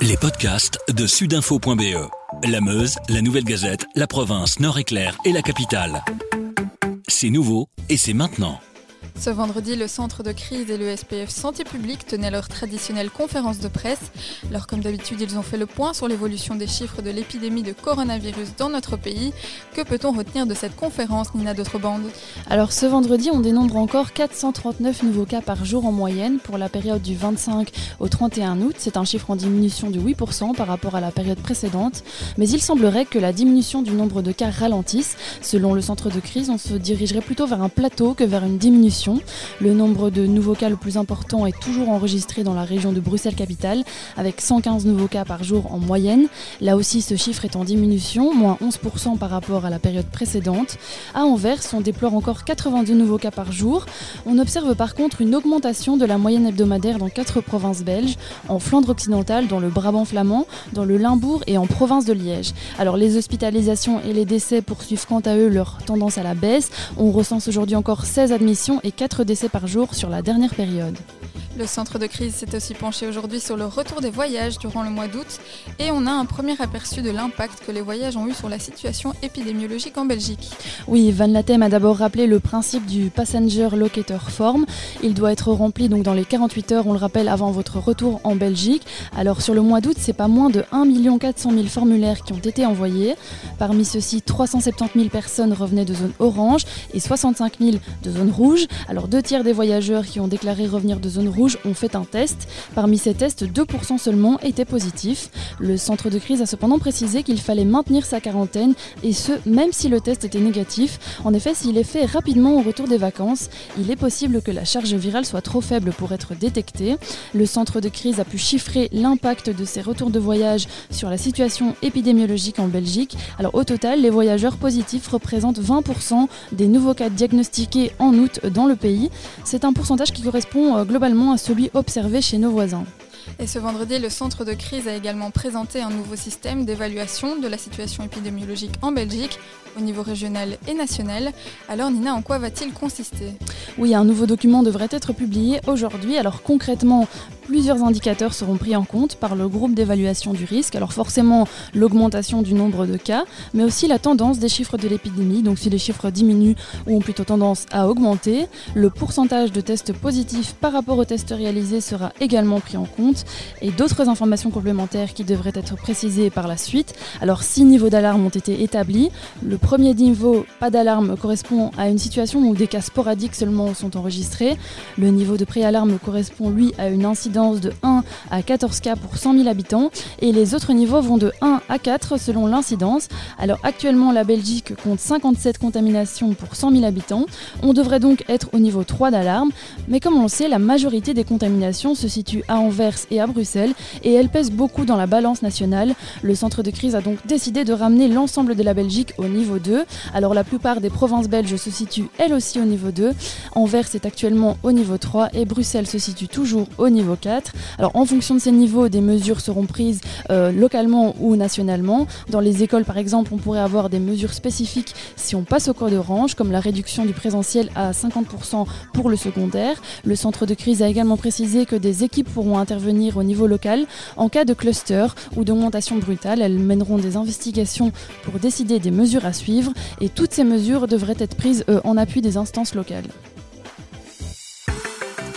Les podcasts de sudinfo.be. La Meuse, la Nouvelle Gazette, la province Nord-Éclair et la capitale. C'est nouveau et c'est maintenant. Ce vendredi, le centre de crise et le SPF Santé publique tenaient leur traditionnelle conférence de presse. Alors, comme d'habitude, ils ont fait le point sur l'évolution des chiffres de l'épidémie de coronavirus dans notre pays. Que peut-on retenir de cette conférence, Nina D'autrebande Alors, ce vendredi, on dénombre encore 439 nouveaux cas par jour en moyenne pour la période du 25 au 31 août. C'est un chiffre en diminution de 8% par rapport à la période précédente. Mais il semblerait que la diminution du nombre de cas ralentisse. Selon le centre de crise, on se dirigerait plutôt vers un plateau que vers une diminution le nombre de nouveaux cas le plus important est toujours enregistré dans la région de Bruxelles-Capitale, avec 115 nouveaux cas par jour en moyenne. Là aussi, ce chiffre est en diminution, moins 11% par rapport à la période précédente. À Anvers, on déplore encore 82 nouveaux cas par jour. On observe par contre une augmentation de la moyenne hebdomadaire dans quatre provinces belges, en Flandre occidentale, dans le Brabant flamand, dans le Limbourg et en province de Liège. Alors les hospitalisations et les décès poursuivent quant à eux leur tendance à la baisse. On recense aujourd'hui encore 16 admissions et 4 décès par jour sur la dernière période. Le centre de crise s'est aussi penché aujourd'hui sur le retour des voyages durant le mois d'août et on a un premier aperçu de l'impact que les voyages ont eu sur la situation épidémiologique en Belgique. Oui, Van Latem a d'abord rappelé le principe du Passenger Locator Form. Il doit être rempli donc dans les 48 heures, on le rappelle, avant votre retour en Belgique. Alors sur le mois d'août, c'est pas moins de 1 400 000 formulaires qui ont été envoyés. Parmi ceux-ci, 370 000 personnes revenaient de zone orange et 65 000 de zone rouge. Alors deux tiers des voyageurs qui ont déclaré revenir de zone rouge ont fait un test. Parmi ces tests, 2% seulement étaient positifs. Le centre de crise a cependant précisé qu'il fallait maintenir sa quarantaine, et ce, même si le test était négatif. En effet, s'il est fait rapidement au retour des vacances, il est possible que la charge virale soit trop faible pour être détectée. Le centre de crise a pu chiffrer l'impact de ces retours de voyage sur la situation épidémiologique en Belgique. Alors au total, les voyageurs positifs représentent 20% des nouveaux cas diagnostiqués en août dans le pays. C'est un pourcentage qui correspond euh, globalement à celui observé chez nos voisins. Et ce vendredi, le centre de crise a également présenté un nouveau système d'évaluation de la situation épidémiologique en Belgique au niveau régional et national. Alors Nina, en quoi va-t-il consister? Oui, un nouveau document devrait être publié aujourd'hui. Alors concrètement, plusieurs indicateurs seront pris en compte par le groupe d'évaluation du risque. Alors forcément l'augmentation du nombre de cas, mais aussi la tendance des chiffres de l'épidémie. Donc si les chiffres diminuent ou ont plutôt tendance à augmenter, le pourcentage de tests positifs par rapport aux tests réalisés sera également pris en compte et d'autres informations complémentaires qui devraient être précisées par la suite. Alors six niveaux d'alarme ont été établis. Le premier niveau, pas d'alarme, correspond à une situation où des cas sporadiques seulement sont enregistrés. Le niveau de préalarme correspond lui à une incidence de 1 à 14 cas pour 100 000 habitants et les autres niveaux vont de 1 à 4 selon l'incidence. Alors actuellement la Belgique compte 57 contaminations pour 100 000 habitants. On devrait donc être au niveau 3 d'alarme, mais comme on le sait, la majorité des contaminations se situe à Anvers et à Bruxelles et elles pèsent beaucoup dans la balance nationale. Le centre de crise a donc décidé de ramener l'ensemble de la Belgique au niveau 2. Alors la plupart des provinces belges se situent elles aussi au niveau 2. Anvers est actuellement au niveau 3 et Bruxelles se situe toujours au niveau 4. Alors en fonction de ces niveaux, des mesures seront prises euh, localement ou nationalement. Dans les écoles par exemple, on pourrait avoir des mesures spécifiques si on passe au code orange, comme la réduction du présentiel à 50% pour le secondaire. Le centre de crise a également précisé que des équipes pourront intervenir au niveau local en cas de cluster ou d'augmentation brutale. Elles mèneront des investigations pour décider des mesures à suivre et toutes ces mesures devraient être prises euh, en appui des instances locales.